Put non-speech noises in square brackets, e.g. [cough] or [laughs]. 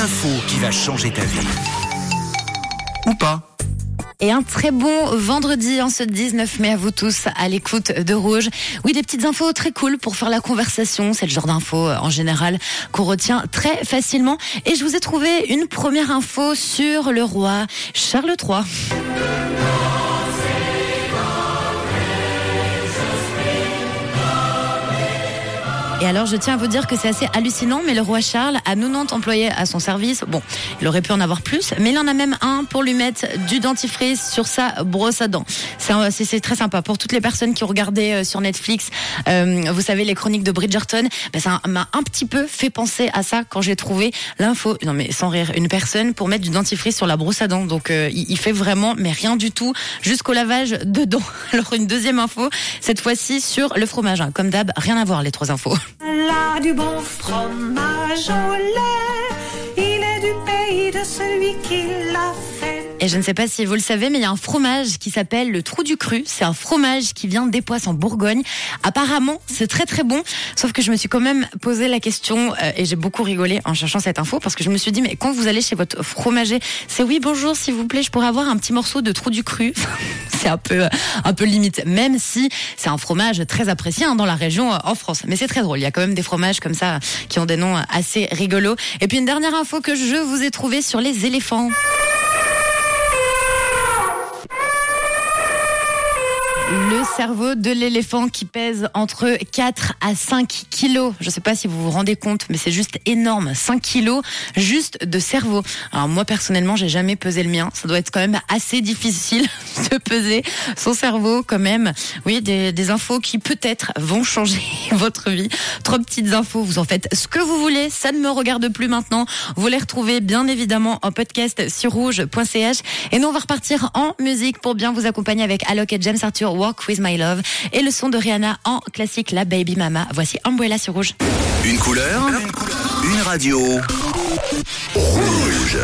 l'info qui va changer ta vie. Ou pas. Et un très bon vendredi en ce 19 mai à vous tous à l'écoute de Rouge. Oui, des petites infos très cool pour faire la conversation. C'est le genre d'infos euh, en général qu'on retient très facilement. Et je vous ai trouvé une première info sur le roi Charles III. Et alors, je tiens à vous dire que c'est assez hallucinant, mais le roi Charles a 90 employés à son service. Bon, il aurait pu en avoir plus, mais il en a même un pour lui mettre du dentifrice sur sa brosse à dents. C'est très sympa. Pour toutes les personnes qui ont regardé euh, sur Netflix, euh, vous savez, les chroniques de Bridgerton, ben, ça m'a un petit peu fait penser à ça quand j'ai trouvé l'info. Non, mais sans rire, une personne pour mettre du dentifrice sur la brosse à dents. Donc, euh, il, il fait vraiment, mais rien du tout, jusqu'au lavage de dents. [laughs] Alors, une deuxième info, cette fois-ci sur le fromage. hein. Comme d'hab, rien à voir les trois infos. Là du bon fromage au lait, il est du pays de celui qui. Et je ne sais pas si vous le savez, mais il y a un fromage qui s'appelle le Trou du Cru. C'est un fromage qui vient des Poisses en Bourgogne. Apparemment, c'est très très bon. Sauf que je me suis quand même posé la question euh, et j'ai beaucoup rigolé en cherchant cette info parce que je me suis dit, mais quand vous allez chez votre fromager, c'est oui, bonjour, s'il vous plaît, je pourrais avoir un petit morceau de Trou du Cru. [laughs] c'est un peu un peu limite, même si c'est un fromage très apprécié hein, dans la région euh, en France. Mais c'est très drôle. Il y a quand même des fromages comme ça qui ont des noms assez rigolos. Et puis une dernière info que je vous ai trouvée sur les éléphants. Le cerveau de l'éléphant qui pèse entre 4 à 5 kilos. Je ne sais pas si vous vous rendez compte, mais c'est juste énorme. 5 kilos juste de cerveau. Alors moi personnellement, j'ai jamais pesé le mien. Ça doit être quand même assez difficile [laughs] [laughs] de peser son cerveau quand même. Oui, des, des infos qui peut-être vont changer [laughs] votre vie. Trois petites infos, vous en faites ce que vous voulez. Ça ne me regarde plus maintenant. Vous les retrouvez bien évidemment en podcast sur rouge.ch. Et nous, on va repartir en musique pour bien vous accompagner avec Alok et James Arthur, Walk With My Love. Et le son de Rihanna en classique, la Baby Mama. Voici Umbrella sur rouge. Une couleur, une radio. Rouge.